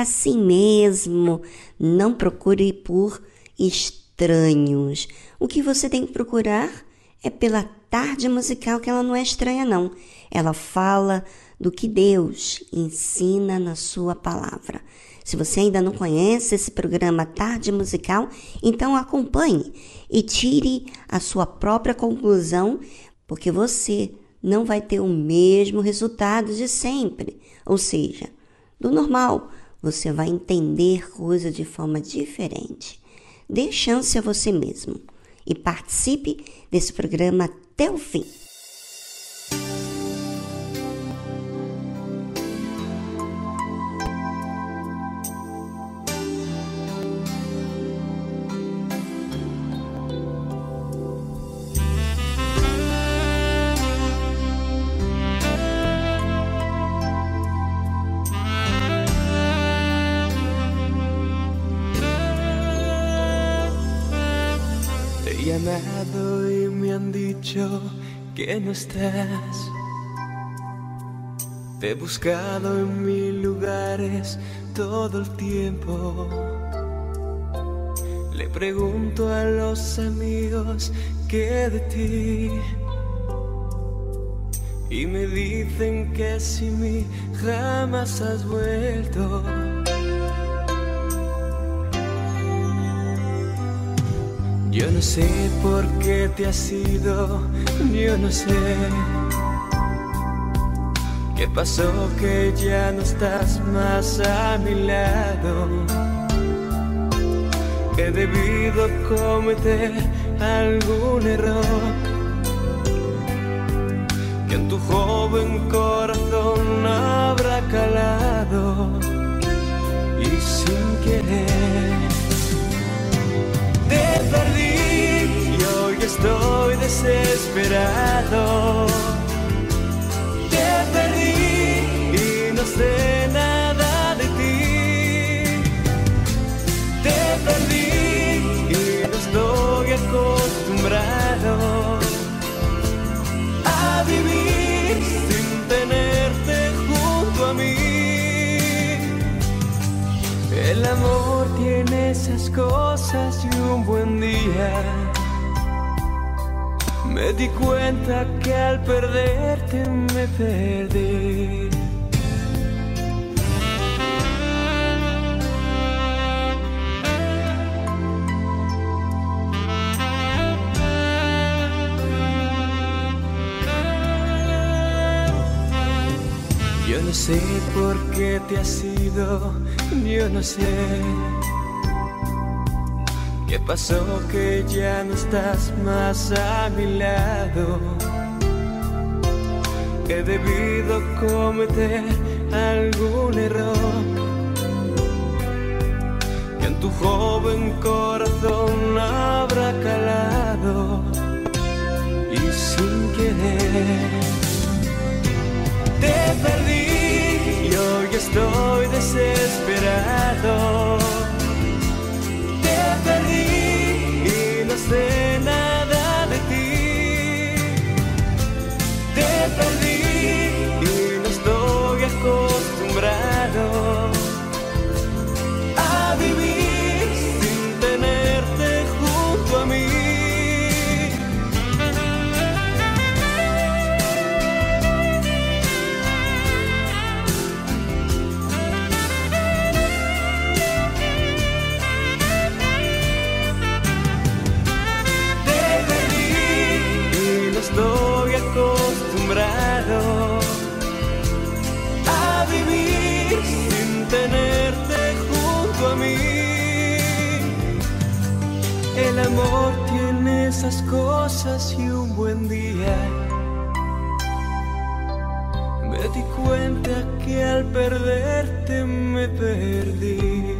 Assim mesmo. Não procure por estranhos. O que você tem que procurar é pela tarde musical, que ela não é estranha, não. Ela fala do que Deus ensina na sua palavra. Se você ainda não conhece esse programa Tarde Musical, então acompanhe e tire a sua própria conclusão, porque você não vai ter o mesmo resultado de sempre, ou seja, do normal você vai entender coisas de forma diferente. Dê chance a você mesmo e participe desse programa até o fim. Que no estás. Te he buscado en mil lugares todo el tiempo. Le pregunto a los amigos qué de ti. Y me dicen que sin mí jamás has vuelto. Yo no sé por qué te has ido, yo no sé. ¿Qué pasó que ya no estás más a mi lado? He debido cometer algún error que en tu joven corazón habrá calado y sin querer te perdí y hoy estoy desesperado. Te perdí y no sé nada de ti. Te perdí y no estoy acostumbrado a vivir sin tenerte junto a mí. El amor tiene esas cosas y un buen día me di cuenta que al perderte me perdí. Yo no sé por qué te has ido, yo no sé. ¿Qué pasó que ya no estás más a mi lado? He debido cometer algún error que en tu joven corazón habrá calado y sin querer te perdí y hoy estoy desesperado. escena. El amor tiene esas cosas y un buen día me di cuenta que al perderte me perdí,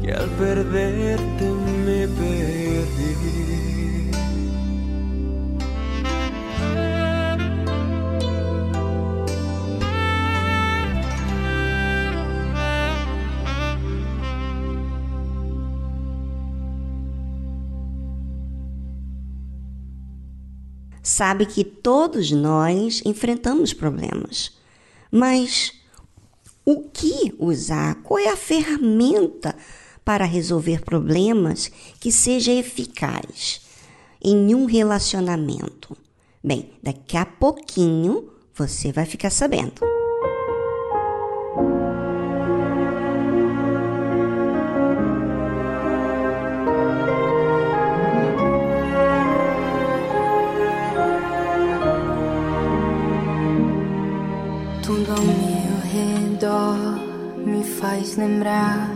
que al perderte me perdí. Sabe que todos nós enfrentamos problemas, mas o que usar? Qual é a ferramenta para resolver problemas que seja eficaz em um relacionamento? Bem, daqui a pouquinho você vai ficar sabendo. Faz lembrar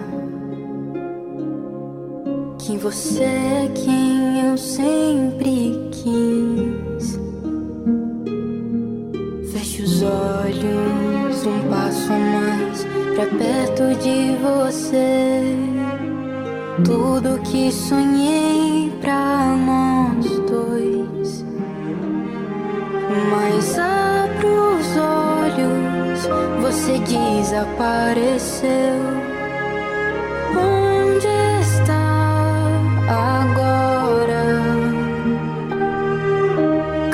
que você é quem eu sempre quis. Feche os olhos, um passo a mais pra perto de você. Tudo que sonhei pra nós dois. Mas os olhos, você desapareceu. Onde está agora?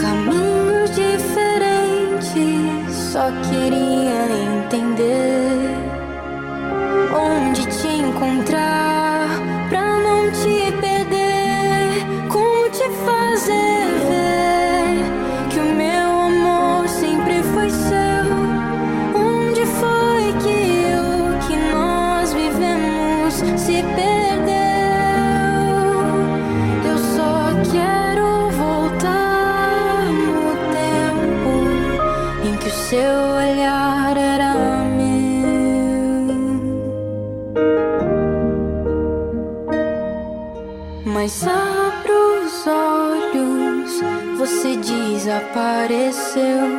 Caminhos diferentes, só queria entender onde te encontrar Mas abra os olhos, você desapareceu.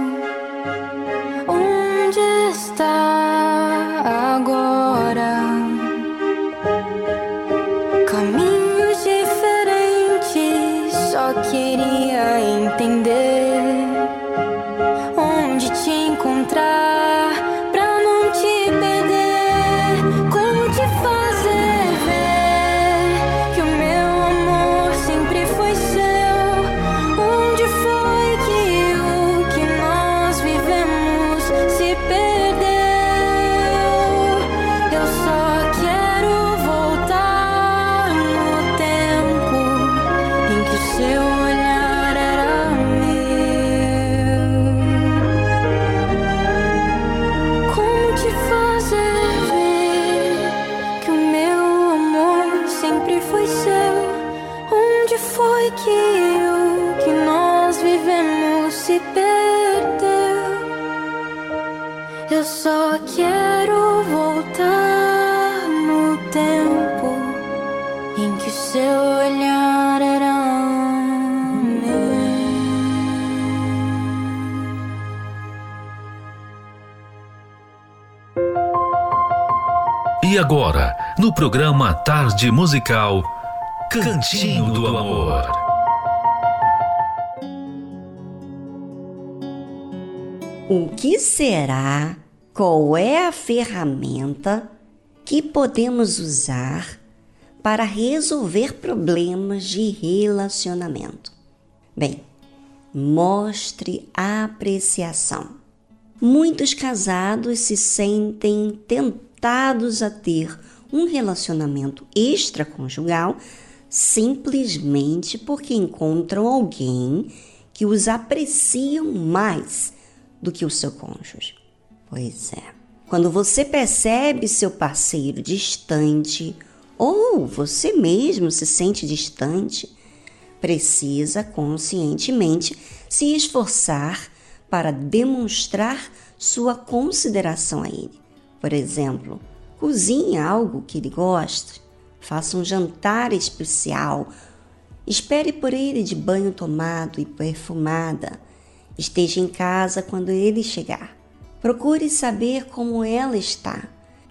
E agora, no programa Tarde Musical, Cantinho do Amor. O que será? Qual é a ferramenta que podemos usar para resolver problemas de relacionamento? Bem, mostre apreciação. Muitos casados se sentem tentados a ter um relacionamento extraconjugal simplesmente porque encontram alguém que os apreciam mais do que o seu cônjuge. Pois é. Quando você percebe seu parceiro distante ou você mesmo se sente distante, precisa conscientemente se esforçar para demonstrar sua consideração a ele. Por exemplo, cozinhe algo que ele goste, faça um jantar especial, espere por ele de banho tomado e perfumada, esteja em casa quando ele chegar. Procure saber como ela está.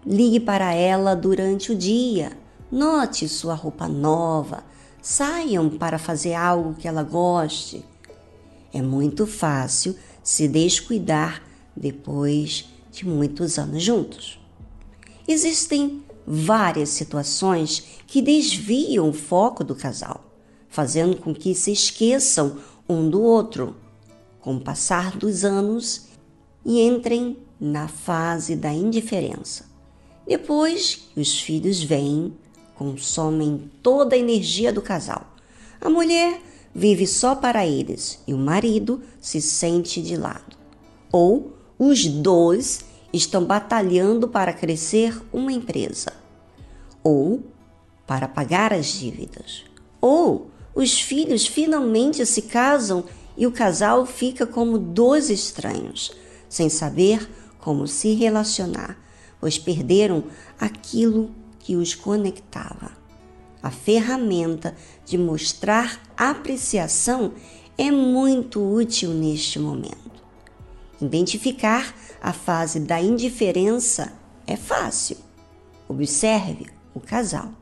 Ligue para ela durante o dia. Note sua roupa nova. Saiam para fazer algo que ela goste. É muito fácil se descuidar depois de muitos anos juntos. Existem várias situações que desviam o foco do casal, fazendo com que se esqueçam um do outro com o passar dos anos e entrem na fase da indiferença. Depois os filhos vêm, consomem toda a energia do casal. A mulher vive só para eles e o marido se sente de lado. Ou os dois estão batalhando para crescer uma empresa. Ou para pagar as dívidas. Ou os filhos finalmente se casam e o casal fica como dois estranhos, sem saber como se relacionar, pois perderam aquilo que os conectava. A ferramenta de mostrar apreciação é muito útil neste momento. Identificar a fase da indiferença é fácil. Observe o casal.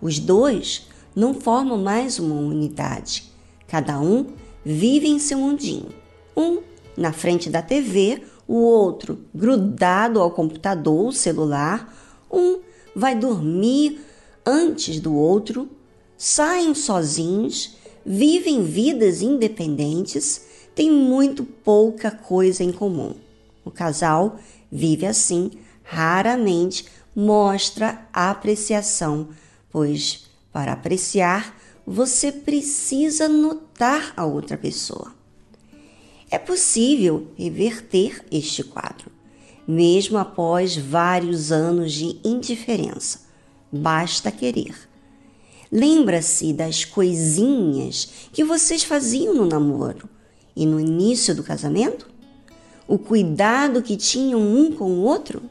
Os dois não formam mais uma unidade. Cada um vive em seu mundinho. Um na frente da TV, o outro grudado ao computador, celular. Um vai dormir antes do outro, saem sozinhos, vivem vidas independentes, têm muito pouca coisa em comum. O casal vive assim raramente mostra apreciação, pois para apreciar você precisa notar a outra pessoa. É possível reverter este quadro, mesmo após vários anos de indiferença. Basta querer. Lembra-se das coisinhas que vocês faziam no namoro e no início do casamento? O cuidado que tinham um com o outro?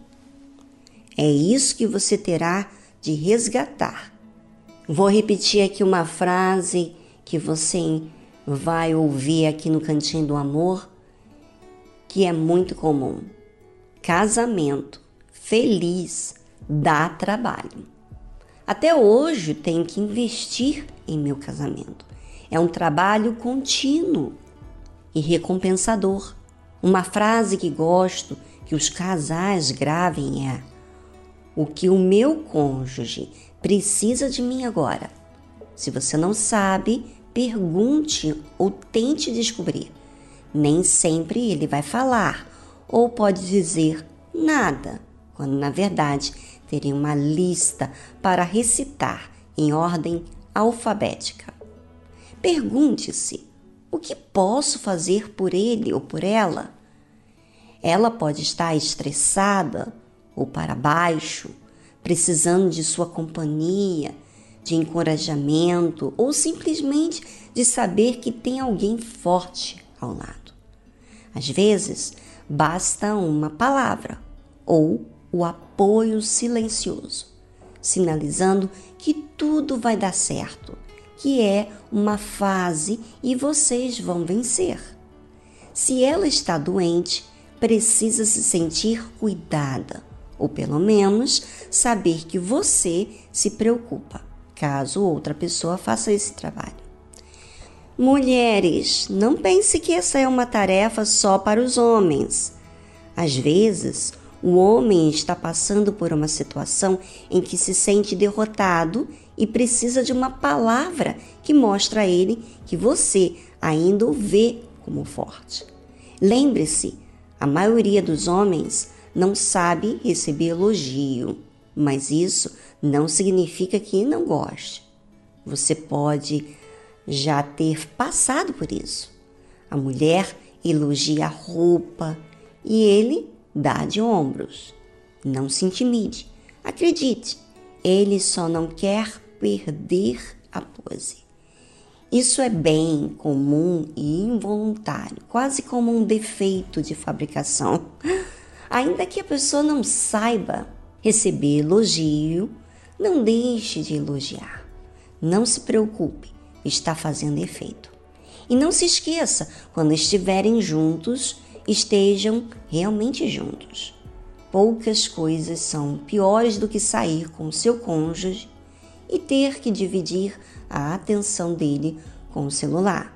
É isso que você terá de resgatar. Vou repetir aqui uma frase que você vai ouvir aqui no Cantinho do Amor, que é muito comum. Casamento feliz dá trabalho. Até hoje tenho que investir em meu casamento. É um trabalho contínuo e recompensador. Uma frase que gosto que os casais gravem é: o que o meu cônjuge precisa de mim agora. Se você não sabe, pergunte ou tente descobrir. Nem sempre ele vai falar ou pode dizer nada, quando na verdade teria uma lista para recitar em ordem alfabética. Pergunte-se: o que posso fazer por ele ou por ela? Ela pode estar estressada ou para baixo, precisando de sua companhia, de encorajamento ou simplesmente de saber que tem alguém forte ao lado. Às vezes, basta uma palavra ou o apoio silencioso, sinalizando que tudo vai dar certo, que é uma fase e vocês vão vencer. Se ela está doente, precisa se sentir cuidada ou pelo menos saber que você se preocupa, caso outra pessoa faça esse trabalho. Mulheres, não pense que essa é uma tarefa só para os homens. Às vezes, o homem está passando por uma situação em que se sente derrotado e precisa de uma palavra que mostra a ele que você ainda o vê como forte. Lembre-se, a maioria dos homens não sabe receber elogio, mas isso não significa que não goste. Você pode já ter passado por isso. A mulher elogia a roupa e ele dá de ombros. Não se intimide. Acredite, ele só não quer perder a pose. Isso é bem comum e involuntário, quase como um defeito de fabricação. Ainda que a pessoa não saiba receber elogio, não deixe de elogiar. Não se preocupe, está fazendo efeito. E não se esqueça, quando estiverem juntos, estejam realmente juntos. Poucas coisas são piores do que sair com seu cônjuge e ter que dividir a atenção dele com o celular.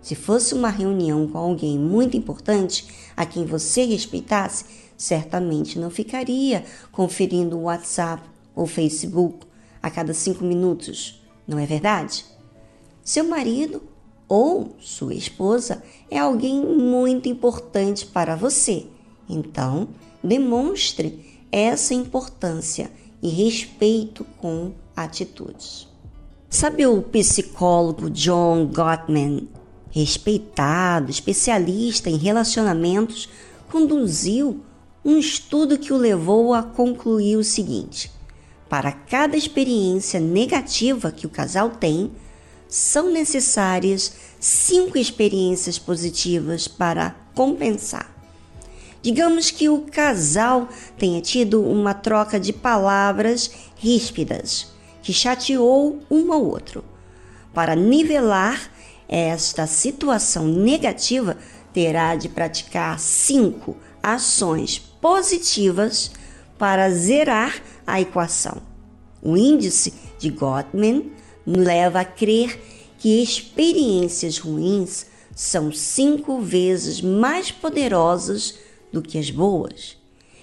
Se fosse uma reunião com alguém muito importante a quem você respeitasse, certamente não ficaria conferindo o WhatsApp ou Facebook a cada cinco minutos, não é verdade? Seu marido ou sua esposa é alguém muito importante para você, então demonstre essa importância e respeito com atitudes. Sabe o psicólogo John Gottman respeitado, especialista em relacionamentos, conduziu um estudo que o levou a concluir o seguinte: para cada experiência negativa que o casal tem, são necessárias cinco experiências positivas para compensar. Digamos que o casal tenha tido uma troca de palavras ríspidas que chateou um ao outro. Para nivelar esta situação negativa, terá de praticar cinco ações positivas para zerar a equação. O índice de Gottman leva a crer que experiências ruins são cinco vezes mais poderosas do que as boas.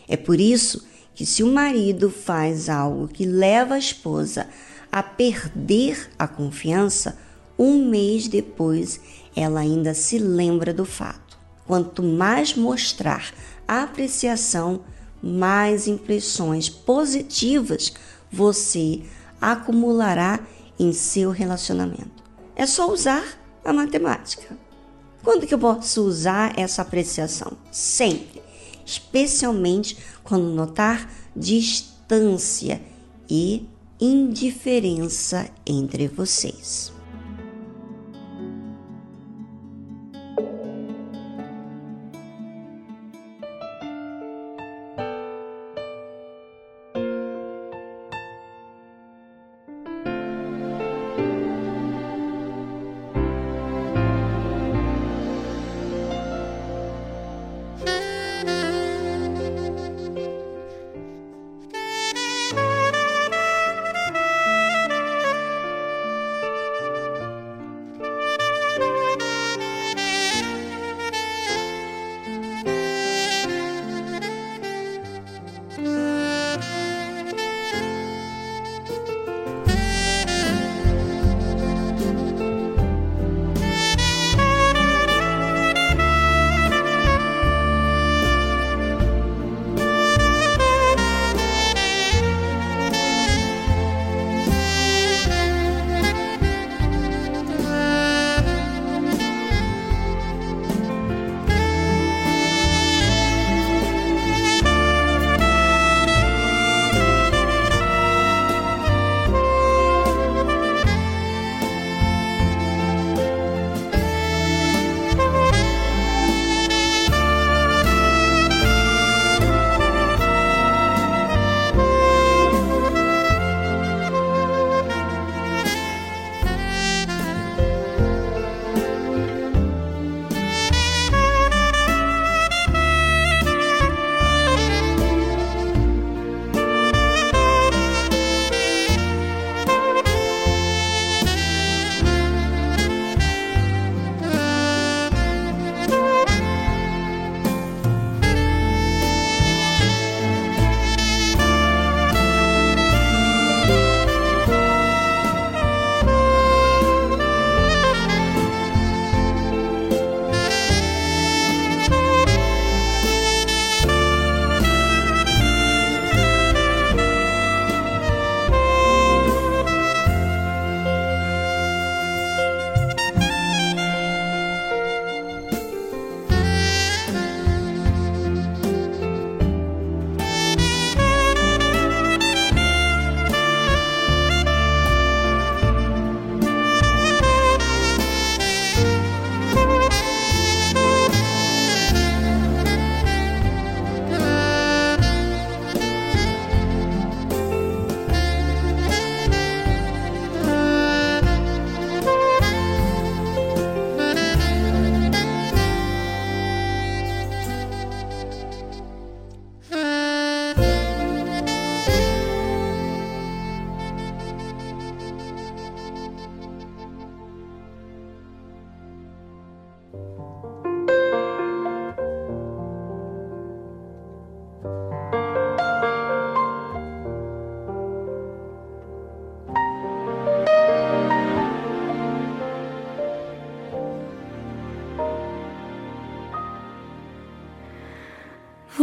É por isso que, se o marido faz algo que leva a esposa a perder a confiança, um mês depois, ela ainda se lembra do fato. Quanto mais mostrar apreciação, mais impressões positivas você acumulará em seu relacionamento. É só usar a matemática. Quando que eu posso usar essa apreciação? Sempre, especialmente quando notar distância e indiferença entre vocês.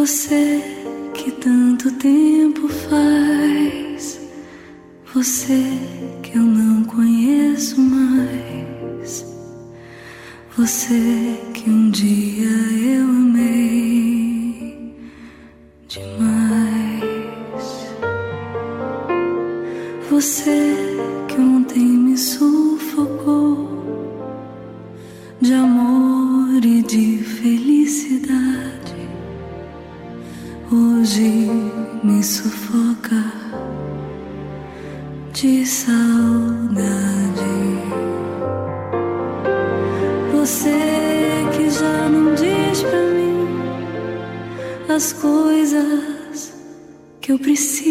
Você que tanto tempo faz, você que eu não conheço mais, você que um dia eu amei demais, você que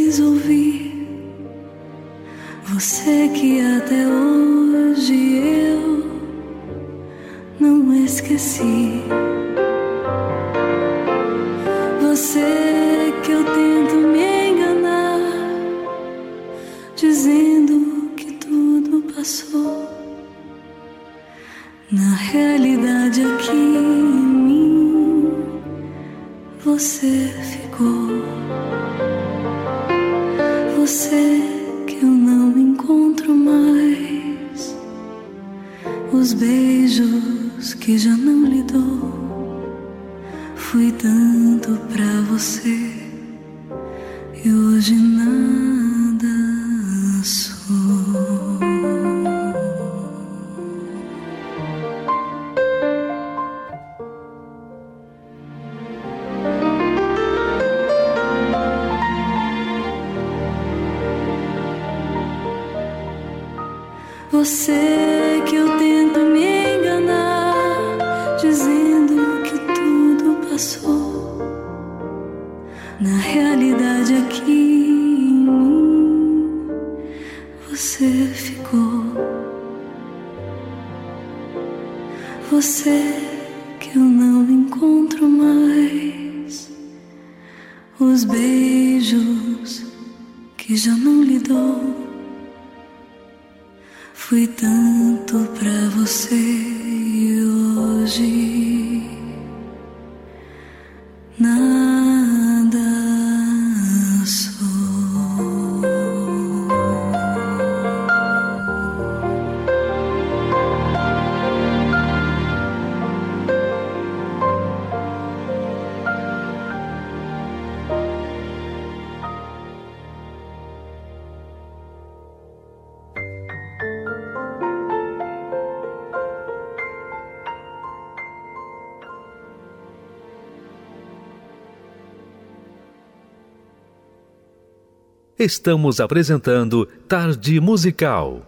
Estamos apresentando Tarde Musical.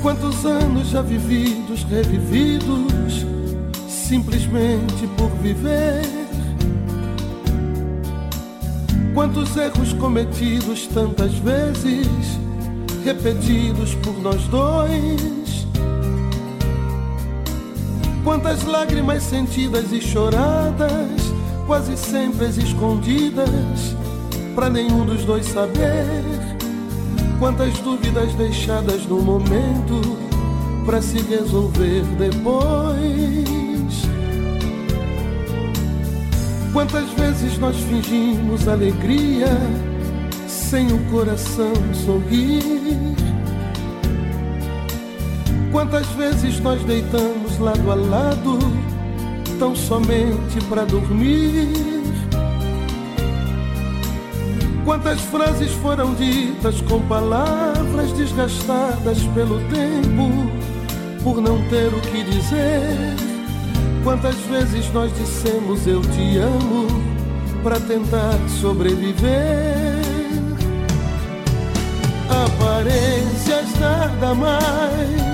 Quantos anos já vividos, revividos, simplesmente por viver. Quantos erros cometidos tantas vezes, repetidos por nós dois. Quantas lágrimas sentidas e choradas, quase sempre as escondidas, para nenhum dos dois saber. Quantas dúvidas deixadas no momento para se resolver depois. Quantas vezes nós fingimos alegria sem o coração sorrir? Quantas vezes nós deitamos lado a lado tão somente para dormir? Quantas frases foram ditas com palavras desgastadas pelo tempo, por não ter o que dizer? Quantas vezes nós dissemos eu te amo para tentar sobreviver? Aparências nada mais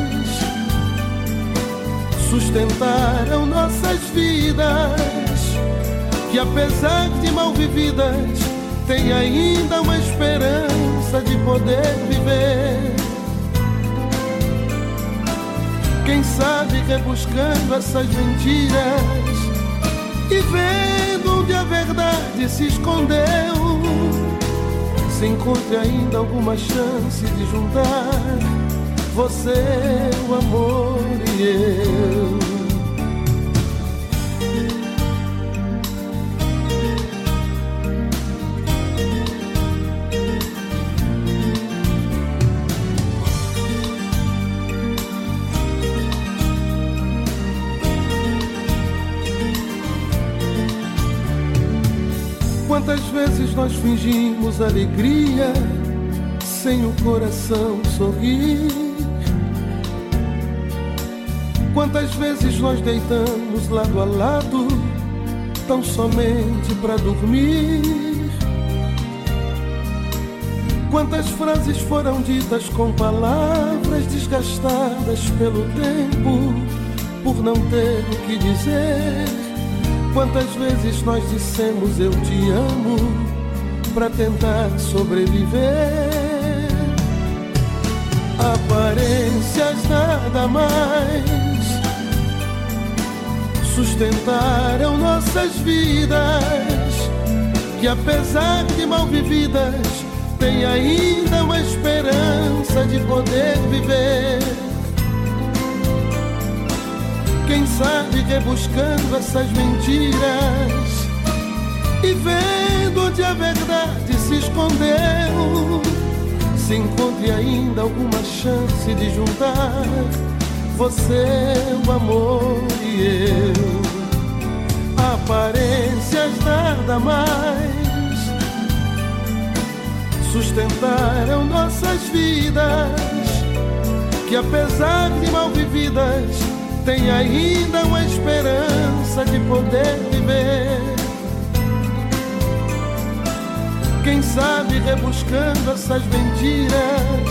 sustentaram nossas vidas, que apesar de mal vividas, tem ainda uma esperança de poder viver. Quem sabe rebuscando essas mentiras e vendo onde a verdade se escondeu, se encontre ainda alguma chance de juntar você, o amor e eu. Vezes nós fingimos alegria sem o coração sorrir? Quantas vezes nós deitamos lado a lado tão somente para dormir? Quantas frases foram ditas com palavras desgastadas pelo tempo, por não ter o que dizer? Quantas vezes nós dissemos eu te amo para tentar sobreviver? Aparências nada mais sustentaram nossas vidas, que apesar de mal vividas, tem ainda uma esperança de poder viver. Quem sabe rebuscando essas mentiras e vendo onde a verdade se escondeu, se encontre ainda alguma chance de juntar você, o amor e eu. Aparências nada mais sustentaram nossas vidas, que apesar de mal vividas, tem ainda uma esperança de poder viver. Quem sabe rebuscando essas mentiras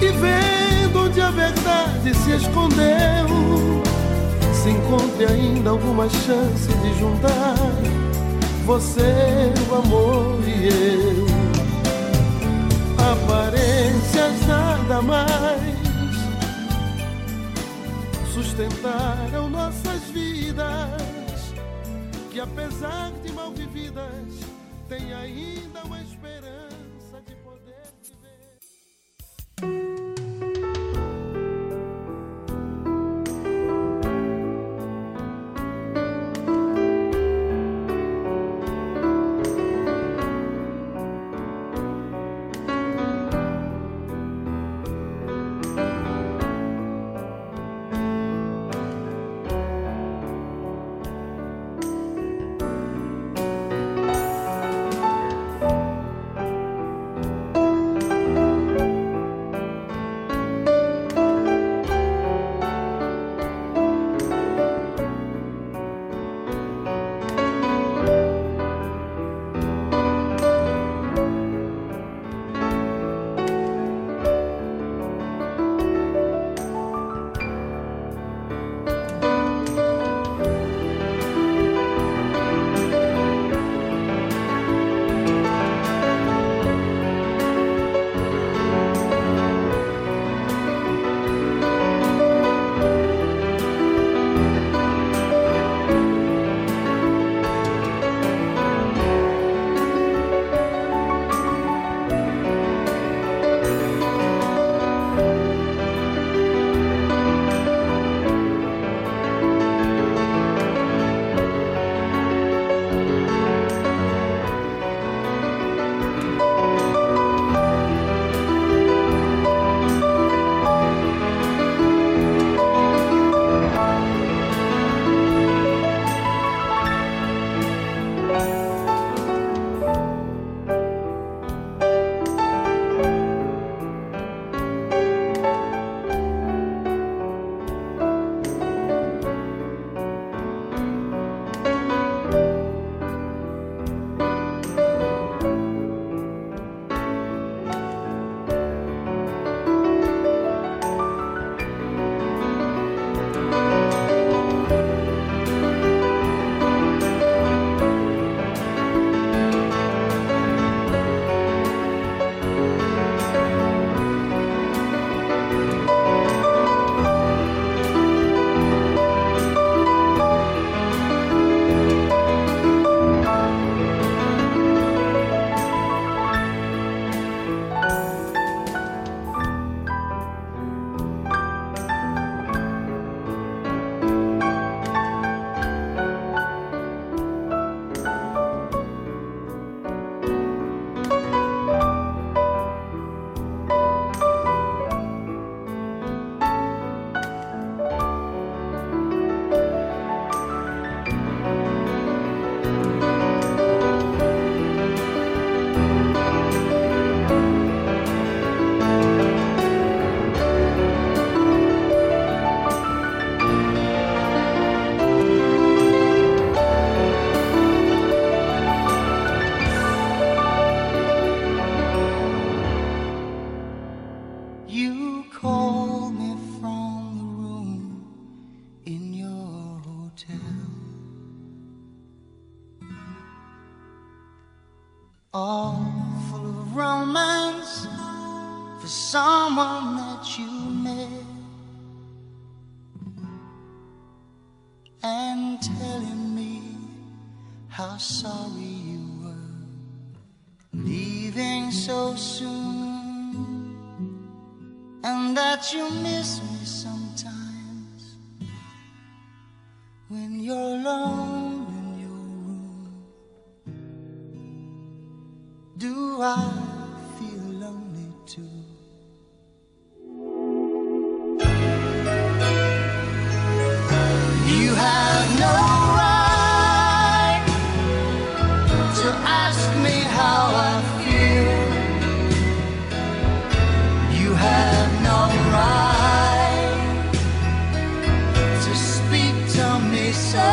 e vendo onde a verdade se escondeu, se encontre ainda alguma chance de juntar você, o amor e eu. Aparências nada mais sustentaram nossas vidas, que apesar de mal vividas, tem ainda Música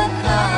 Come.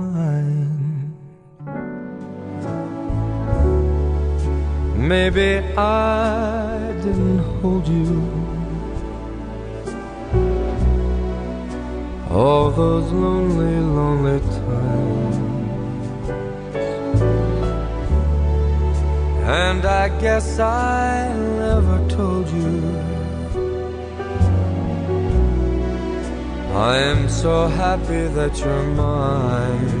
Maybe I didn't hold you. All those lonely, lonely times. And I guess I never told you. I am so happy that you're mine.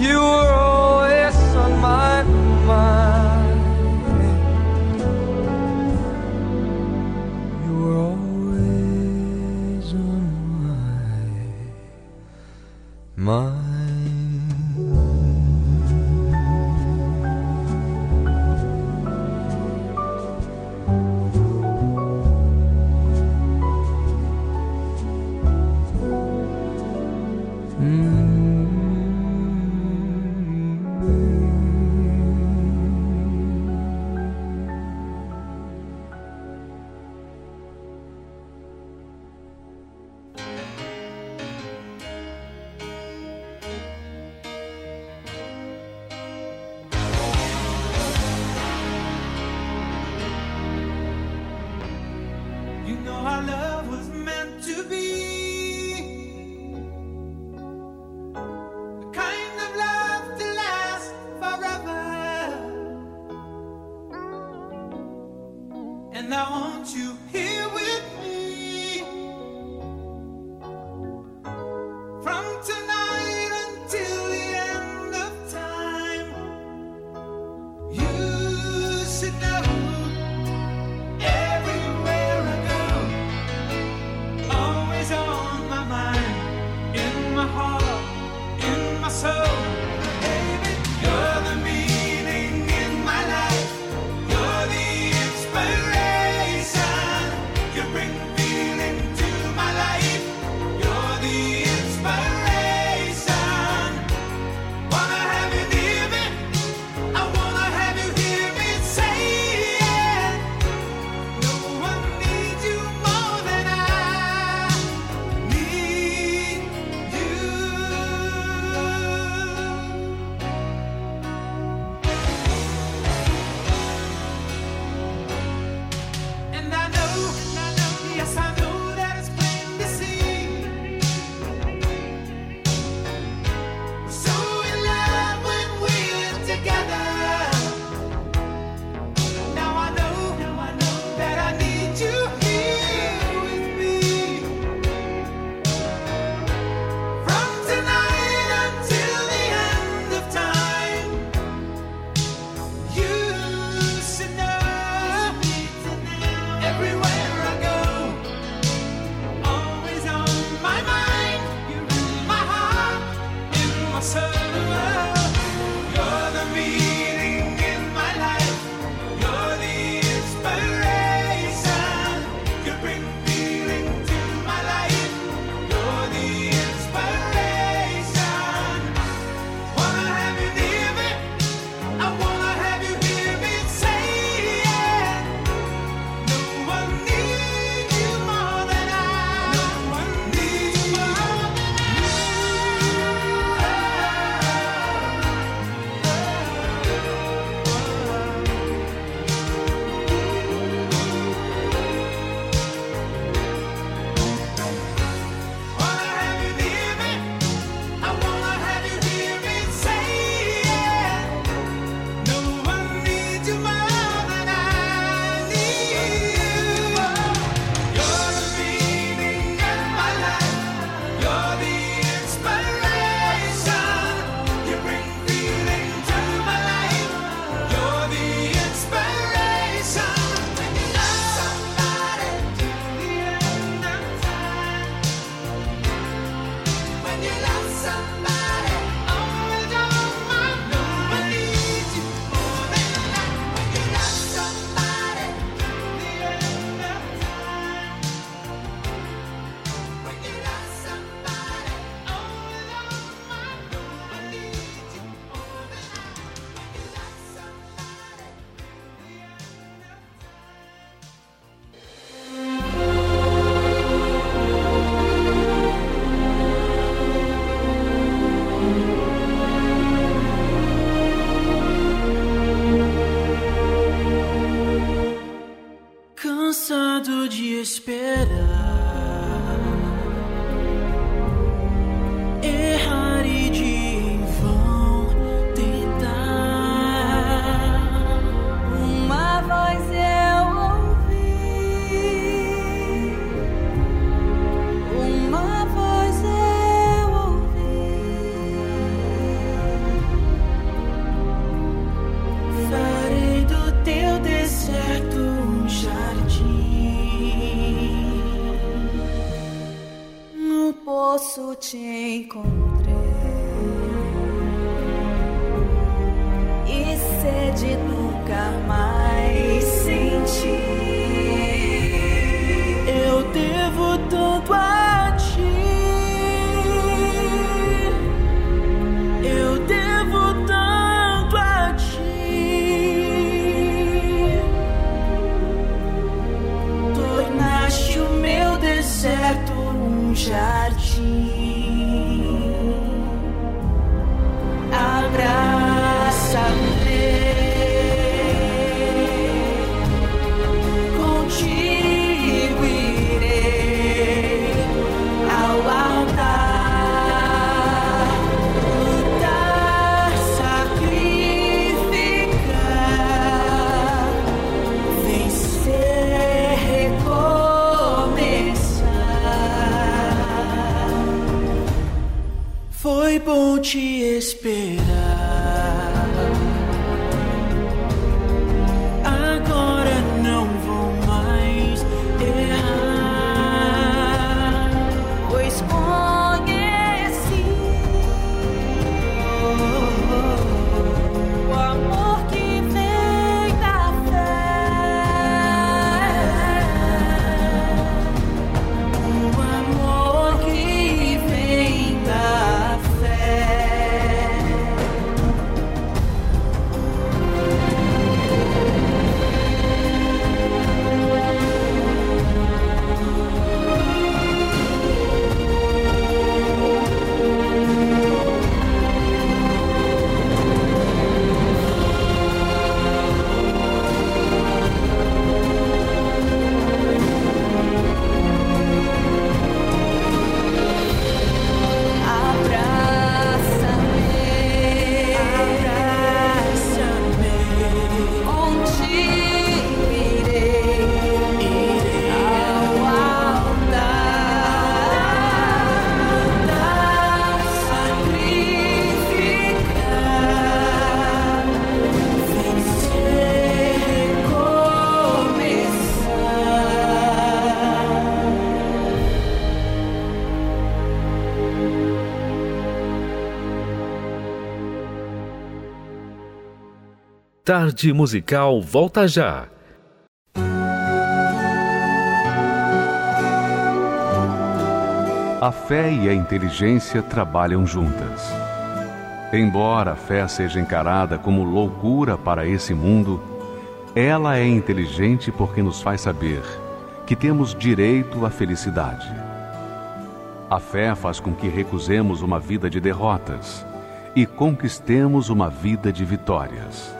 You were always on my mind. Tarde Musical volta já. A fé e a inteligência trabalham juntas. Embora a fé seja encarada como loucura para esse mundo, ela é inteligente porque nos faz saber que temos direito à felicidade. A fé faz com que recusemos uma vida de derrotas e conquistemos uma vida de vitórias.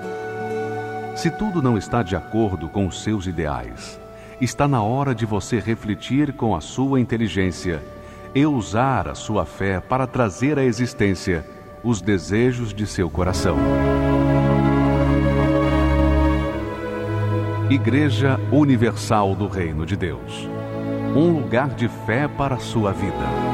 Se tudo não está de acordo com os seus ideais, está na hora de você refletir com a sua inteligência e usar a sua fé para trazer à existência os desejos de seu coração. Igreja Universal do Reino de Deus um lugar de fé para a sua vida.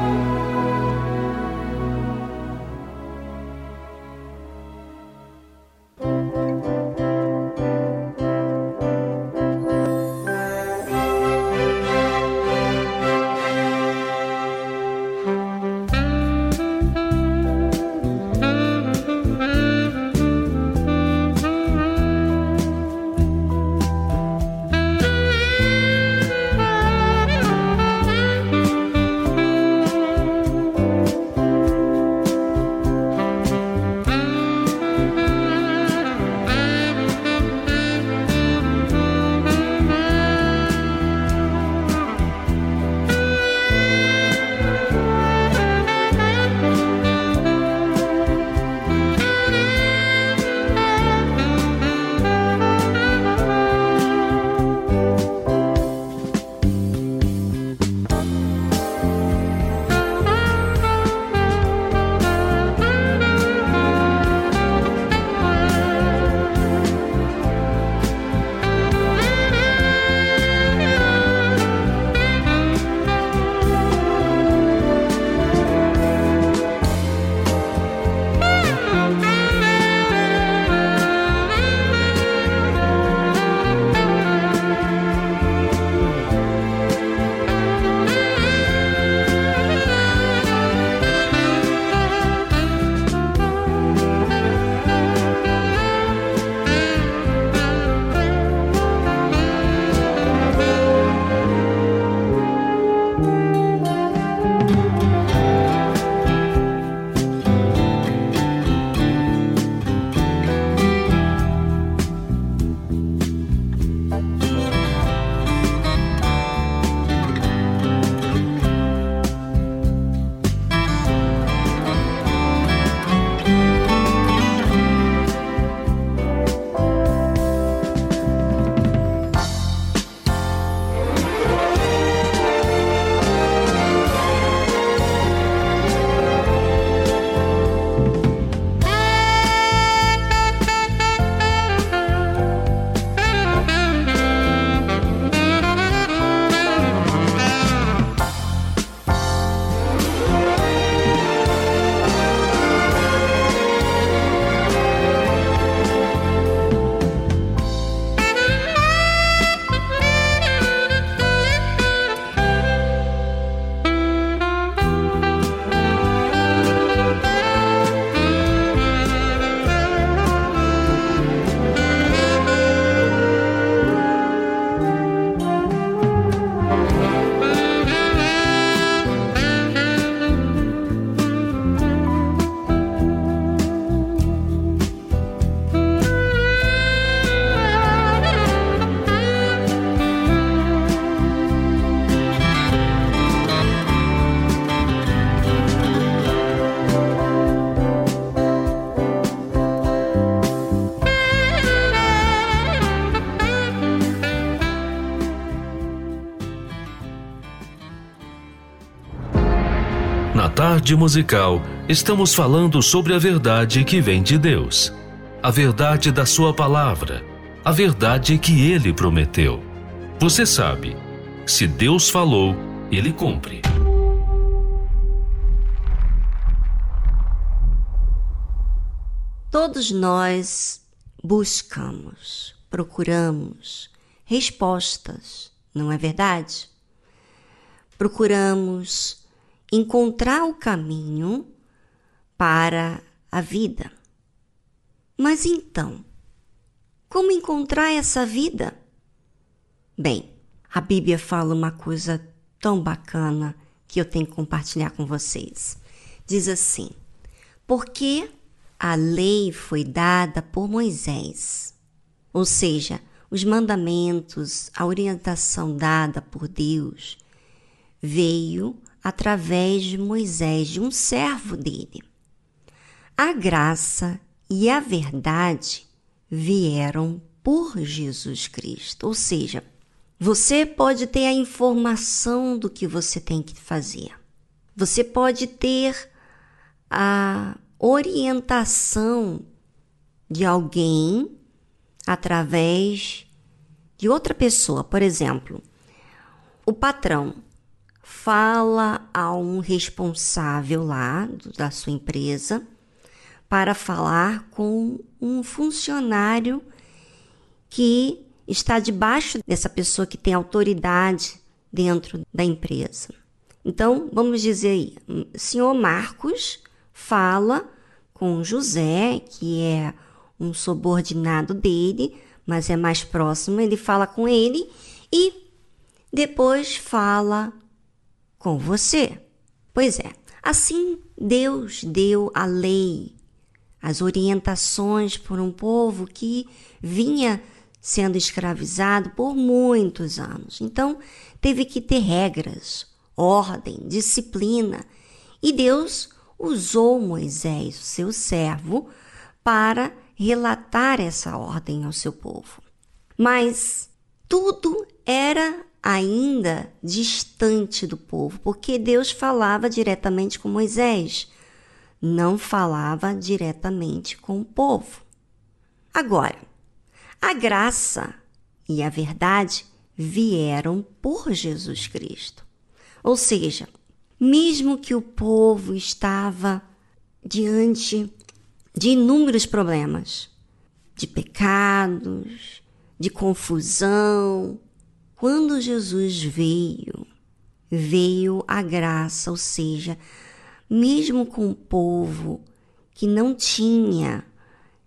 Tarde musical, estamos falando sobre a verdade que vem de Deus, a verdade da Sua palavra, a verdade que Ele prometeu. Você sabe, se Deus falou, Ele cumpre. Todos nós buscamos, procuramos respostas, não é verdade? Procuramos encontrar o caminho para a vida. Mas então, como encontrar essa vida? Bem, a Bíblia fala uma coisa tão bacana que eu tenho que compartilhar com vocês. Diz assim: Porque a lei foi dada por Moisés, ou seja, os mandamentos, a orientação dada por Deus veio através de Moisés, de um servo dele. A graça e a verdade vieram por Jesus Cristo, ou seja, você pode ter a informação do que você tem que fazer. Você pode ter a orientação de alguém através de outra pessoa. Por exemplo, o patrão fala a um responsável lá da sua empresa para falar com um funcionário que está debaixo dessa pessoa que tem autoridade dentro da empresa. Então, vamos dizer aí, senhor Marcos fala com José, que é um subordinado dele, mas é mais próximo, ele fala com ele e depois fala com você. Pois é, assim Deus deu a lei, as orientações por um povo que vinha sendo escravizado por muitos anos. Então, teve que ter regras, ordem, disciplina. E Deus usou Moisés, seu servo, para relatar essa ordem ao seu povo. Mas tudo era ainda distante do povo, porque Deus falava diretamente com Moisés, não falava diretamente com o povo. Agora, a graça e a verdade vieram por Jesus Cristo. Ou seja, mesmo que o povo estava diante de inúmeros problemas, de pecados, de confusão, quando Jesus veio, veio a graça, ou seja, mesmo com o povo que não tinha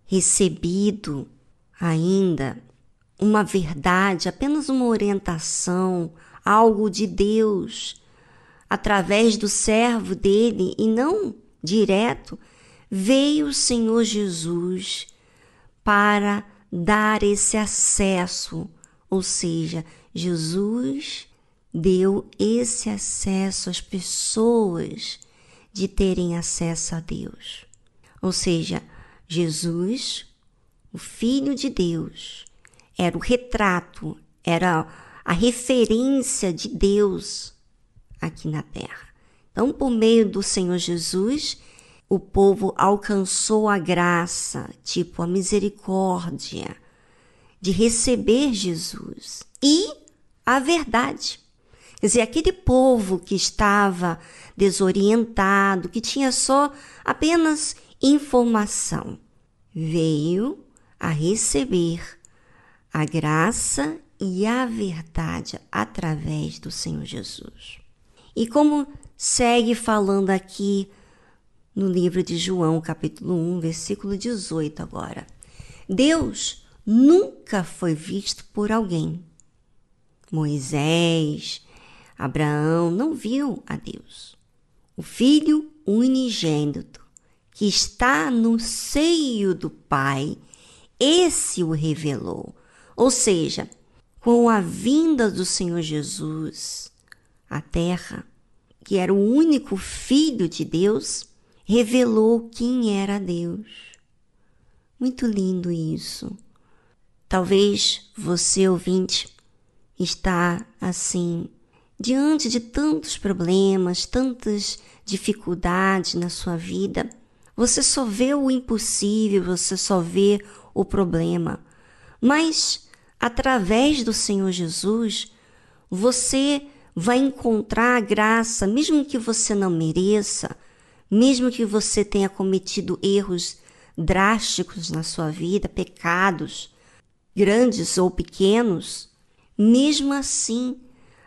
recebido ainda uma verdade, apenas uma orientação, algo de Deus através do servo dele e não direto, veio o Senhor Jesus para dar esse acesso, ou seja, Jesus deu esse acesso às pessoas de terem acesso a Deus. Ou seja, Jesus, o Filho de Deus, era o retrato, era a referência de Deus aqui na terra. Então, por meio do Senhor Jesus, o povo alcançou a graça, tipo a misericórdia, de receber Jesus e a verdade. Quer dizer, aquele povo que estava desorientado, que tinha só apenas informação, veio a receber a graça e a verdade através do Senhor Jesus. E como segue falando aqui no livro de João, capítulo 1, versículo 18 agora. Deus nunca foi visto por alguém. Moisés, Abraão não viu a Deus. O Filho unigênito, que está no seio do Pai, esse o revelou. Ou seja, com a vinda do Senhor Jesus, a terra, que era o único filho de Deus, revelou quem era Deus. Muito lindo isso. Talvez você, ouvinte, está assim, diante de tantos problemas, tantas dificuldades na sua vida, você só vê o impossível, você só vê o problema. Mas através do Senhor Jesus, você vai encontrar a graça, mesmo que você não mereça, mesmo que você tenha cometido erros drásticos na sua vida, pecados, grandes ou pequenos, mesmo assim,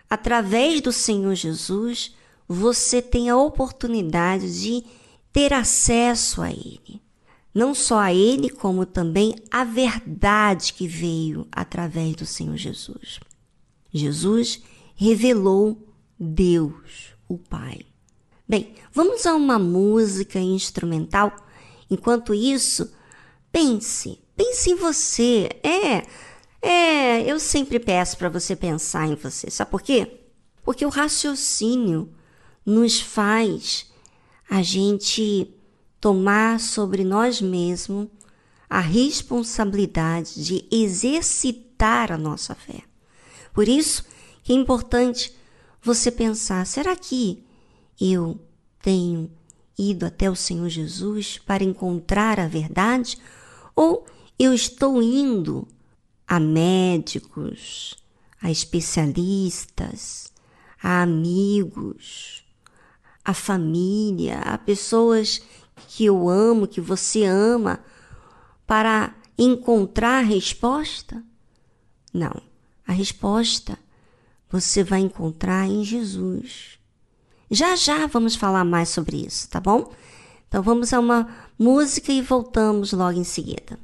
através do Senhor Jesus, você tem a oportunidade de ter acesso a Ele. Não só a Ele, como também a verdade que veio através do Senhor Jesus. Jesus revelou Deus, o Pai. Bem, vamos a uma música instrumental. Enquanto isso, pense, pense em você. É, é, eu sempre peço para você pensar em você. Sabe por quê? Porque o raciocínio nos faz a gente tomar sobre nós mesmos a responsabilidade de exercitar a nossa fé. Por isso que é importante você pensar: será que eu tenho ido até o Senhor Jesus para encontrar a verdade? Ou eu estou indo a médicos, a especialistas, a amigos, a família, a pessoas que eu amo, que você ama, para encontrar a resposta? Não. A resposta você vai encontrar em Jesus. Já já vamos falar mais sobre isso, tá bom? Então vamos a uma música e voltamos logo em seguida.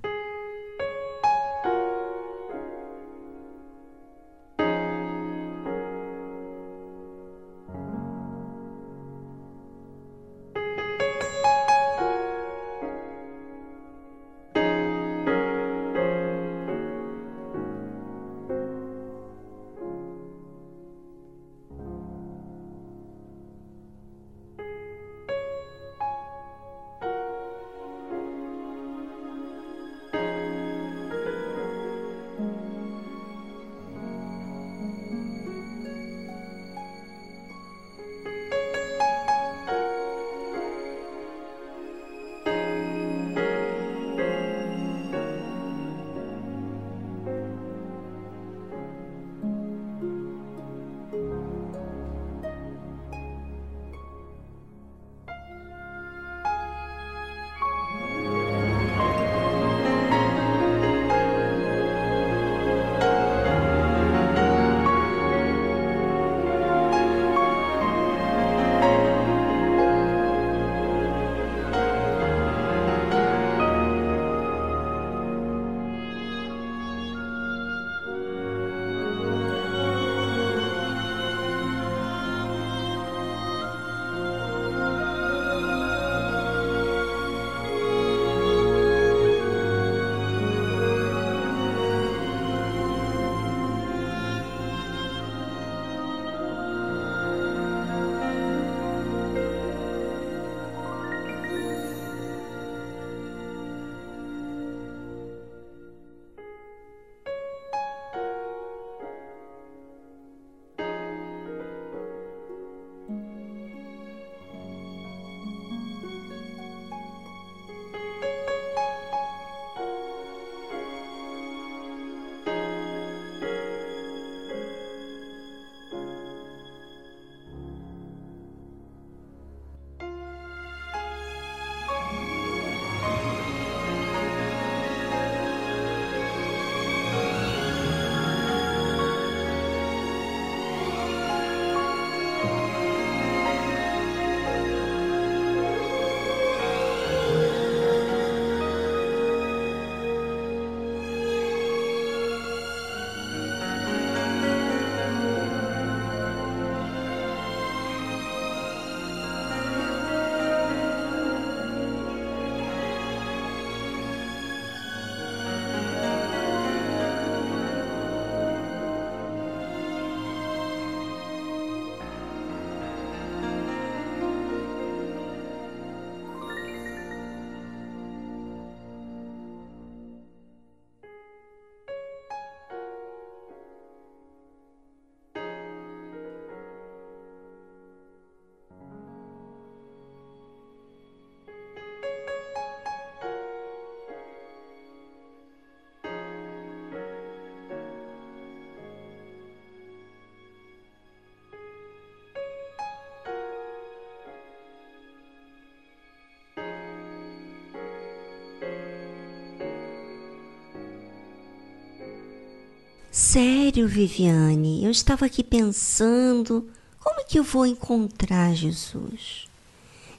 Sério, Viviane. Eu estava aqui pensando como é que eu vou encontrar Jesus?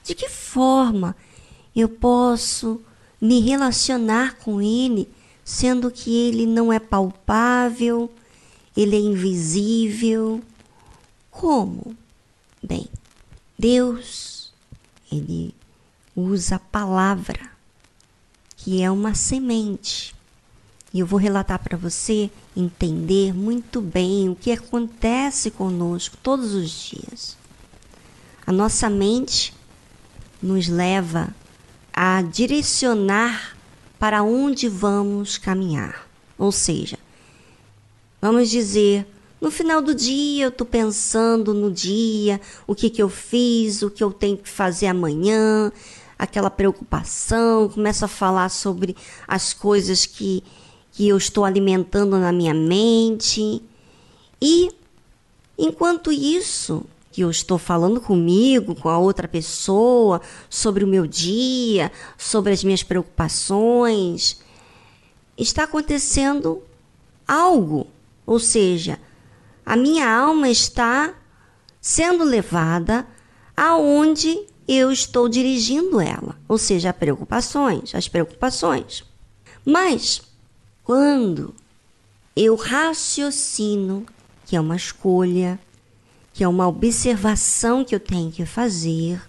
De que forma eu posso me relacionar com Ele, sendo que Ele não é palpável, Ele é invisível? Como? Bem, Deus, Ele usa a palavra, que é uma semente. E eu vou relatar para você entender muito bem o que acontece conosco todos os dias. A nossa mente nos leva a direcionar para onde vamos caminhar. Ou seja, vamos dizer, no final do dia eu estou pensando no dia, o que, que eu fiz, o que eu tenho que fazer amanhã, aquela preocupação, começo a falar sobre as coisas que que eu estou alimentando na minha mente. E enquanto isso, que eu estou falando comigo, com a outra pessoa, sobre o meu dia, sobre as minhas preocupações, está acontecendo algo. Ou seja, a minha alma está sendo levada aonde eu estou dirigindo ela, ou seja, preocupações, as preocupações. Mas quando eu raciocino que é uma escolha, que é uma observação que eu tenho que fazer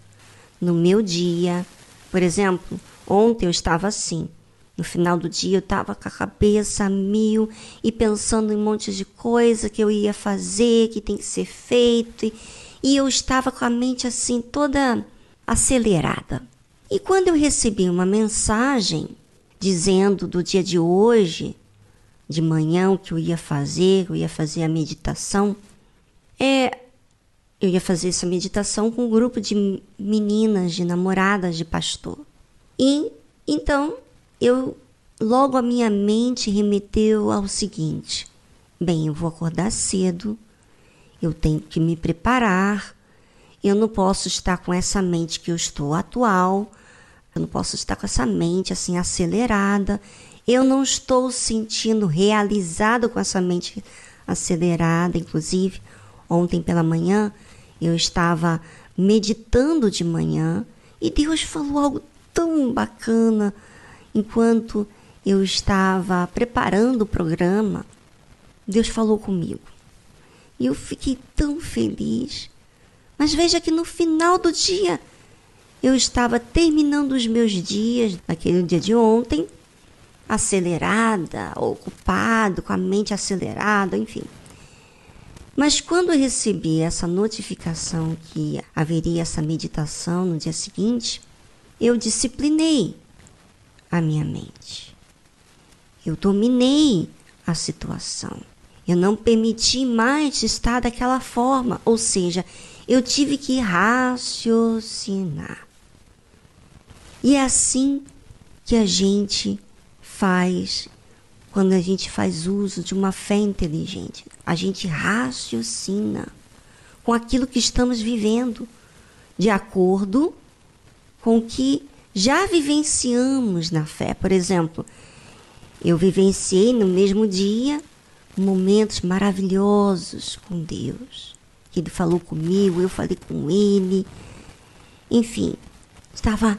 no meu dia. Por exemplo, ontem eu estava assim. No final do dia eu estava com a cabeça a mil e pensando em um monte de coisa que eu ia fazer, que tem que ser feito. E, e eu estava com a mente assim toda acelerada. E quando eu recebi uma mensagem dizendo do dia de hoje, de manhã, o que eu ia fazer, eu ia fazer a meditação. É, eu ia fazer essa meditação com um grupo de meninas, de namoradas de pastor. E então eu logo a minha mente remeteu ao seguinte: bem, eu vou acordar cedo, eu tenho que me preparar, eu não posso estar com essa mente que eu estou atual, eu não posso estar com essa mente assim acelerada. Eu não estou sentindo realizado com essa mente acelerada. Inclusive, ontem pela manhã eu estava meditando de manhã e Deus falou algo tão bacana enquanto eu estava preparando o programa. Deus falou comigo. E eu fiquei tão feliz. Mas veja que no final do dia eu estava terminando os meus dias, naquele dia de ontem, acelerada, ocupado, com a mente acelerada, enfim. Mas quando eu recebi essa notificação que haveria essa meditação no dia seguinte, eu disciplinei a minha mente. Eu dominei a situação. Eu não permiti mais estar daquela forma, ou seja, eu tive que raciocinar. E é assim que a gente faz quando a gente faz uso de uma fé inteligente. A gente raciocina com aquilo que estamos vivendo, de acordo com o que já vivenciamos na fé. Por exemplo, eu vivenciei no mesmo dia momentos maravilhosos com Deus. Ele falou comigo, eu falei com ele. Enfim, estava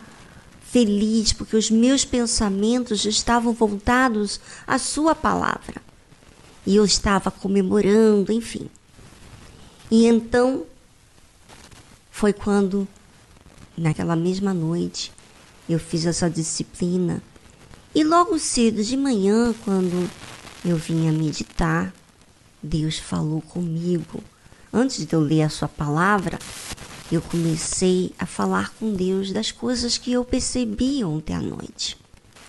feliz porque os meus pensamentos estavam voltados à Sua palavra. E eu estava comemorando, enfim. E então foi quando, naquela mesma noite, eu fiz essa disciplina. E logo cedo de manhã, quando eu vinha meditar, Deus falou comigo. Antes de eu ler a Sua palavra, eu comecei a falar com Deus das coisas que eu percebi ontem à noite.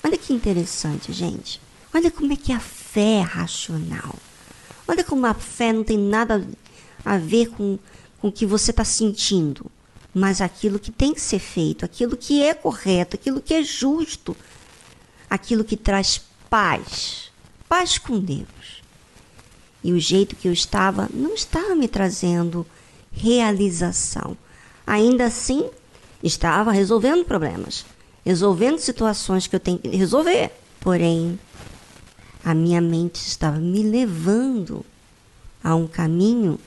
Olha que interessante, gente. Olha como é que a fé é racional. Olha como a fé não tem nada a ver com, com o que você está sentindo, mas aquilo que tem que ser feito, aquilo que é correto, aquilo que é justo, aquilo que traz paz. Paz com Deus. E o jeito que eu estava não estava me trazendo realização. Ainda assim, estava resolvendo problemas, resolvendo situações que eu tenho que resolver. Porém, a minha mente estava me levando a um caminho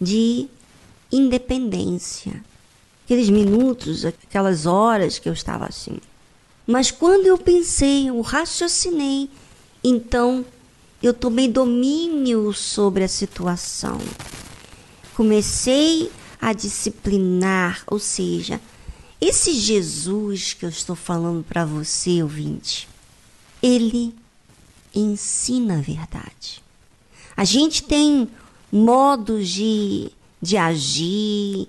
de independência. Aqueles minutos, aquelas horas que eu estava assim. Mas quando eu pensei, eu raciocinei, então eu tomei domínio sobre a situação. Comecei a disciplinar, ou seja, esse Jesus que eu estou falando para você, ouvinte, ele ensina a verdade. A gente tem modos de, de agir,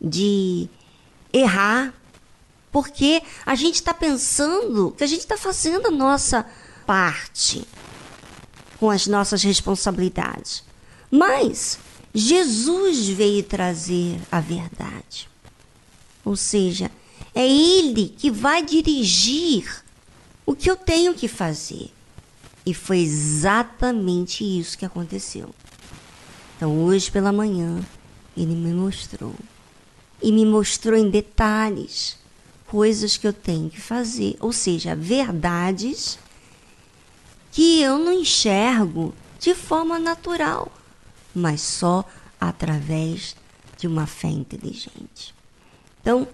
de errar, porque a gente está pensando que a gente está fazendo a nossa parte com as nossas responsabilidades. Mas Jesus veio trazer a verdade. Ou seja, é Ele que vai dirigir o que eu tenho que fazer. E foi exatamente isso que aconteceu. Então, hoje pela manhã, ele me mostrou. E me mostrou em detalhes coisas que eu tenho que fazer, ou seja, verdades que eu não enxergo de forma natural, mas só através de uma fé inteligente. Então,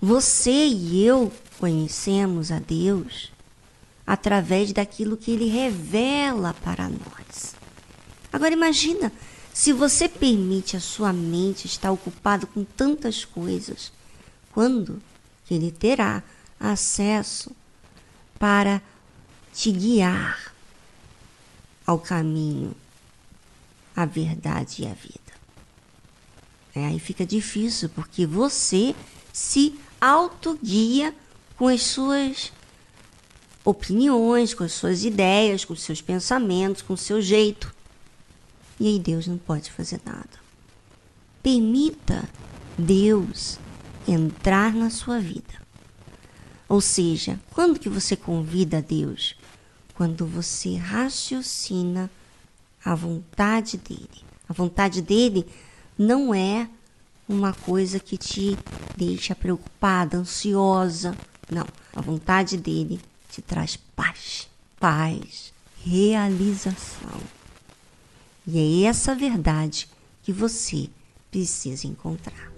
você e eu conhecemos a Deus através daquilo que ele revela para nós. Agora imagina se você permite a sua mente estar ocupada com tantas coisas, quando ele terá acesso para te guiar ao caminho, à verdade e à vida. É, aí fica difícil, porque você se autoguia com as suas opiniões, com as suas ideias, com os seus pensamentos, com o seu jeito. E aí Deus não pode fazer nada. Permita Deus entrar na sua vida. Ou seja, quando que você convida a Deus? Quando você raciocina a vontade dele. A vontade dele não é uma coisa que te deixa preocupada, ansiosa. Não, a vontade dele te traz paz, paz, realização. E é essa verdade que você precisa encontrar.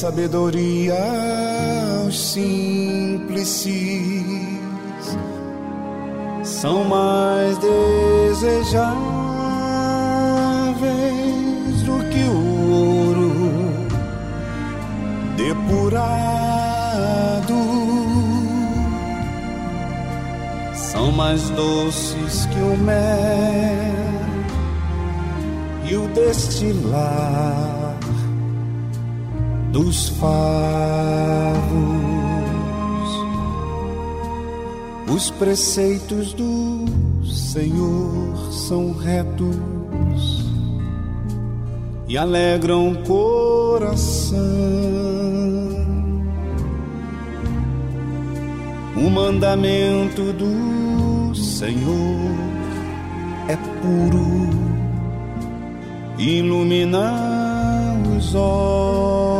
Sabedoria aos simples são mais desejáveis do que o ouro depurado. São mais doces que o mel e o destilar dos favos. Os preceitos do Senhor são retos e alegram o coração. O mandamento do Senhor é puro, ilumina os olhos,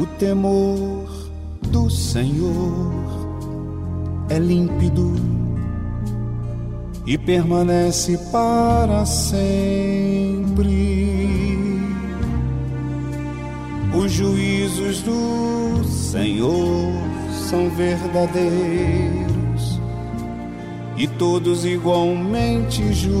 O temor do Senhor é límpido e permanece para sempre. Os juízos do Senhor são verdadeiros e todos igualmente justos.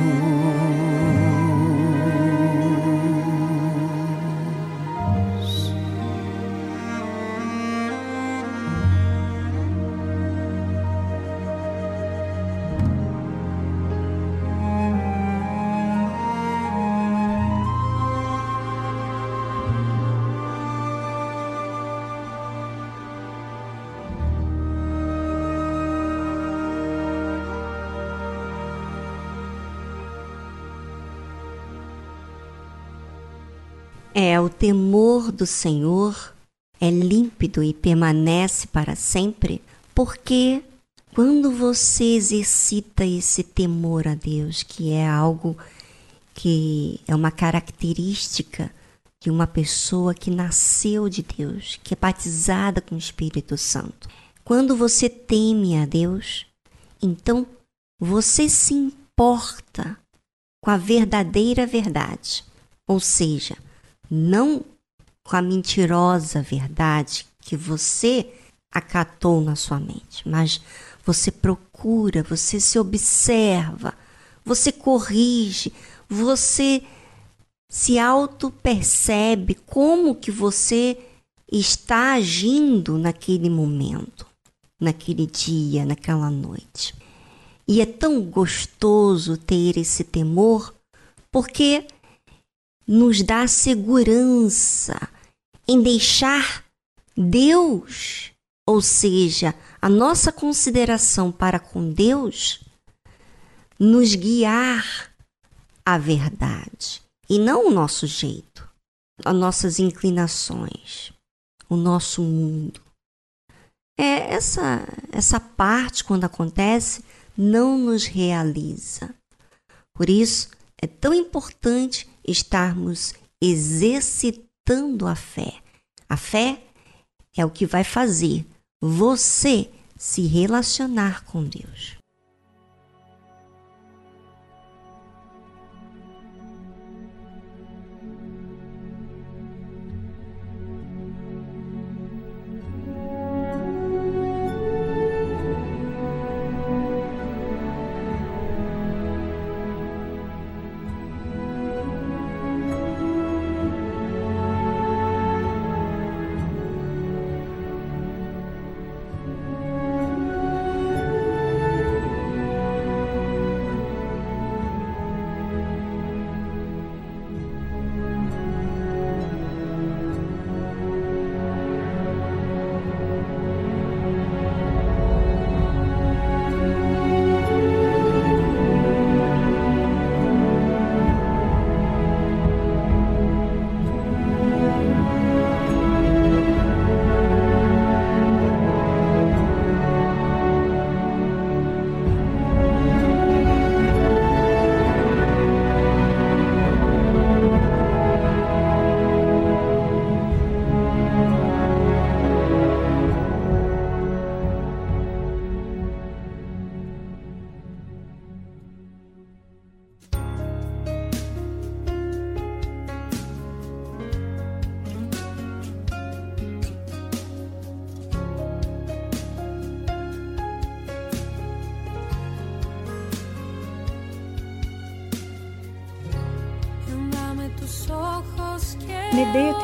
É, o temor do Senhor é límpido e permanece para sempre, porque quando você exercita esse temor a Deus, que é algo que é uma característica de uma pessoa que nasceu de Deus, que é batizada com o Espírito Santo. Quando você teme a Deus, então você se importa com a verdadeira verdade, ou seja, não com a mentirosa verdade que você acatou na sua mente, mas você procura, você se observa, você corrige, você se auto-percebe como que você está agindo naquele momento, naquele dia, naquela noite. E é tão gostoso ter esse temor porque nos dá segurança em deixar Deus, ou seja, a nossa consideração para com Deus, nos guiar à verdade e não o nosso jeito, as nossas inclinações, o nosso mundo. É essa essa parte quando acontece não nos realiza. Por isso é tão importante estarmos exercitando a fé. A fé é o que vai fazer você se relacionar com Deus.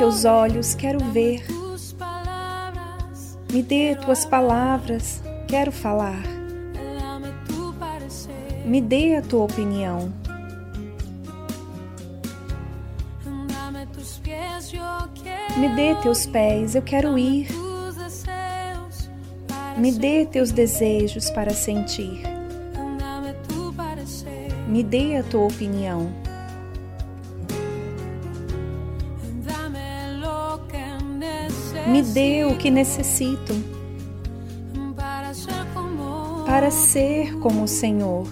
Teus olhos, quero ver. Me dê tuas palavras, quero falar. Me dê a tua opinião. Me dê teus pés, eu quero ir. Me dê teus desejos para sentir. Me dê a tua opinião. Me dê o que necessito para ser como o Senhor.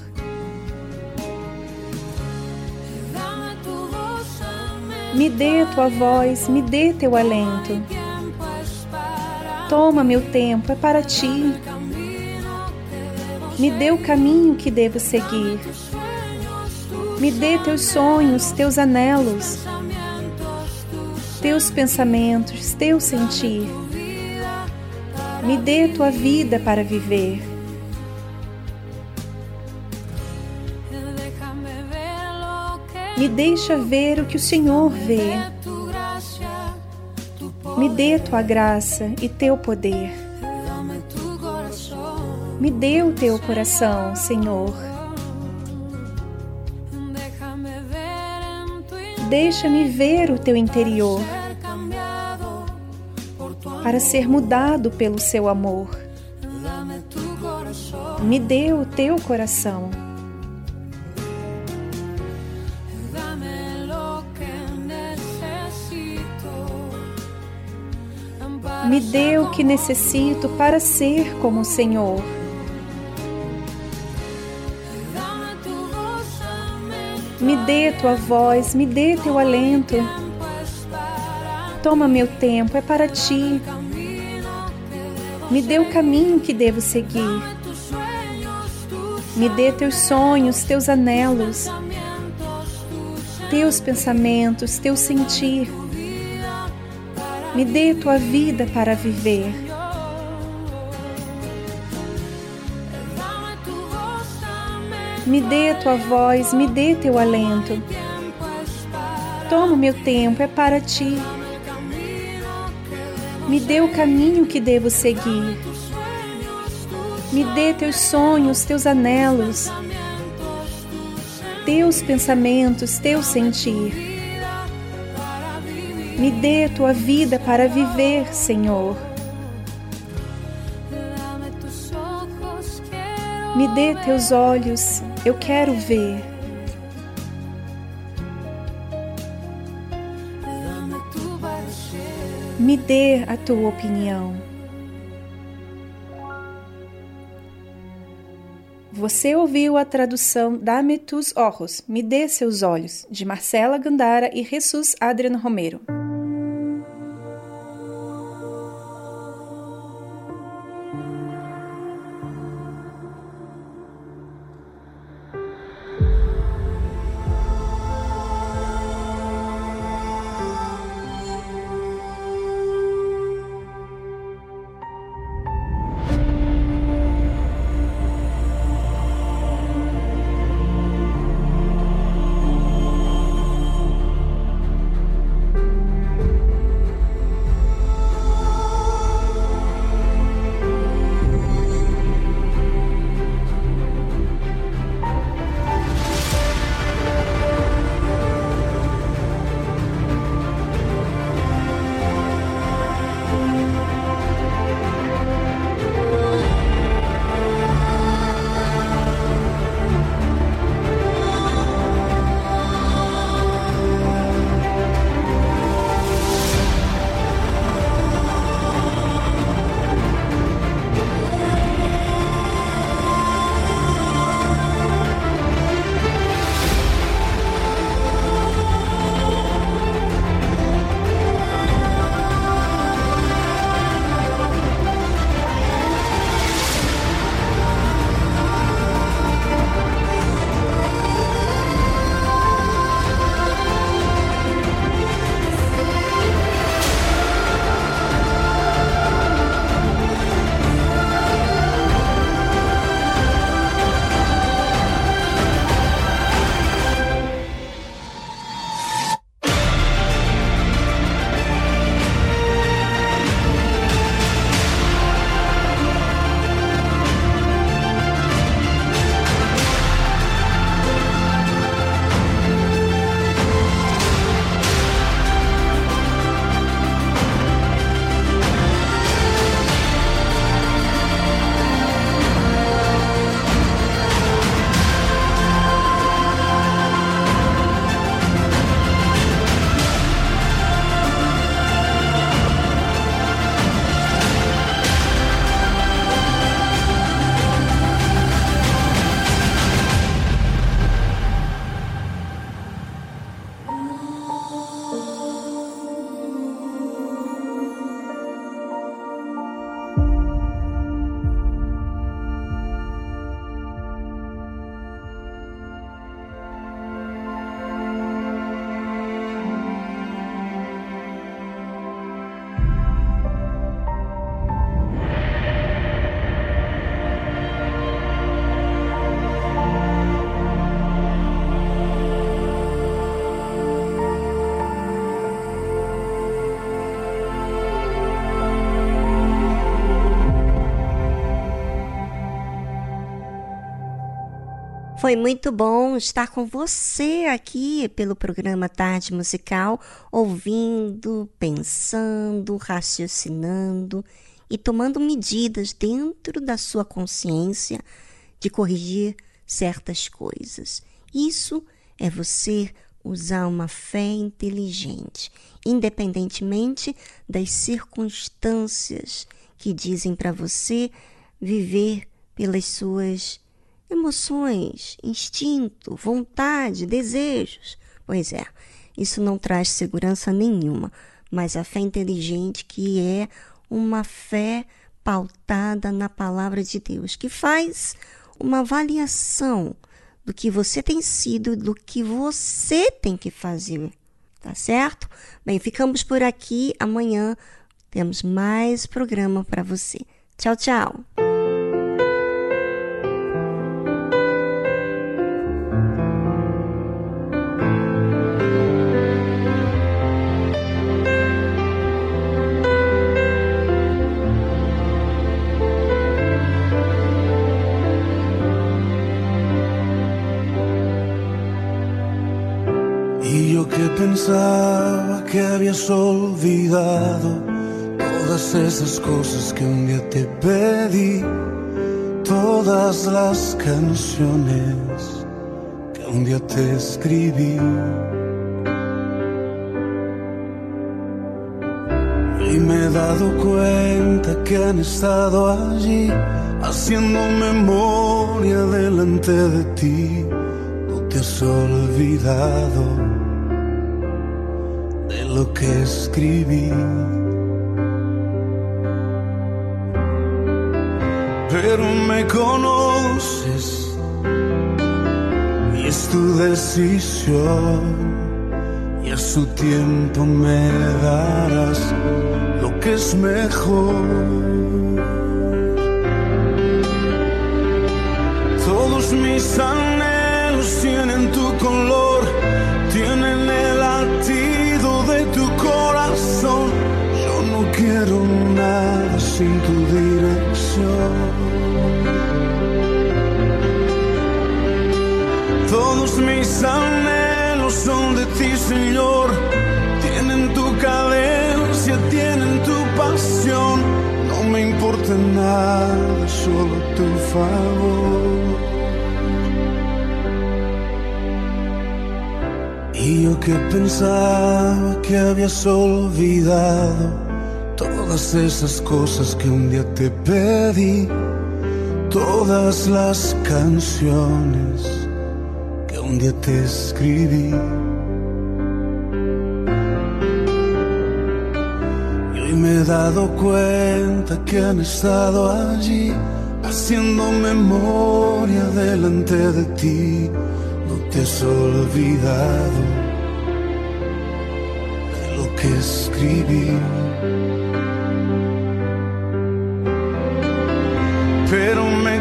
Me dê tua voz, me dê teu alento. Toma meu tempo, é para ti. Me dê o caminho que devo seguir. Me dê teus sonhos, teus anelos teus pensamentos, teu sentir. Me dê tua vida para viver. Me deixa ver o que o Senhor vê. Me dê tua graça e teu poder. Me dê o teu coração, Senhor. Deixa-me ver o teu interior para ser mudado pelo seu amor. Me dê o teu coração. Me dê o que necessito para ser como o Senhor. Me dê tua voz, me dê teu alento. Toma meu tempo, é para ti. Me dê o caminho que devo seguir. Me dê teus sonhos, teus anelos, teus pensamentos, teu sentir. Me dê tua vida para viver. Me dê tua voz, me dê teu alento. Toma o meu tempo, é para ti. Me dê o caminho que devo seguir. Me dê teus sonhos, teus anelos, teus pensamentos, teu sentir. Me dê tua vida para viver, Senhor. Me dê teus olhos, eu quero ver. Me dê a tua opinião. Você ouviu a tradução Dame tus ojos, Me dê seus olhos, de Marcela Gandara e Jesus Adriano Romero. Foi muito bom estar com você aqui pelo programa Tarde Musical, ouvindo, pensando, raciocinando e tomando medidas dentro da sua consciência de corrigir certas coisas. Isso é você usar uma fé inteligente, independentemente das circunstâncias que dizem para você viver pelas suas Emoções, instinto, vontade, desejos. Pois é, isso não traz segurança nenhuma, mas a fé inteligente, que é uma fé pautada na palavra de Deus, que faz uma avaliação do que você tem sido, do que você tem que fazer. tá certo? Bem, ficamos por aqui. Amanhã temos mais programa para você. Tchau, tchau. Pensaba que habías olvidado todas esas cosas que un día te pedí, todas las canciones que un día te escribí. Y me he dado cuenta que han estado allí haciendo memoria delante de ti. No te has olvidado lo que escribí. Pero me conoces y es tu decisión y a su tiempo me darás lo que es mejor. Sin tu dirección. Todos mis anhelos son de ti, Señor. Tienen tu cadencia, tienen tu pasión. No me importa nada, solo tu favor. Y yo que pensaba que habías olvidado todas esas cosas que un día te pedí, todas las canciones que un día te escribí. Y hoy me he dado cuenta que han estado allí haciendo memoria delante de ti. No te has olvidado de lo que escribí.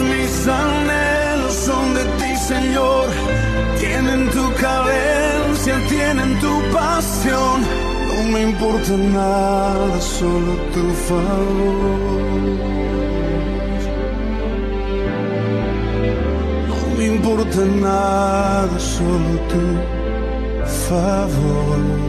Mis anhelos son de ti, Señor. Tienen tu cadencia, tienen tu pasión. No me importa nada, solo tu favor. No me importa nada, solo tu favor.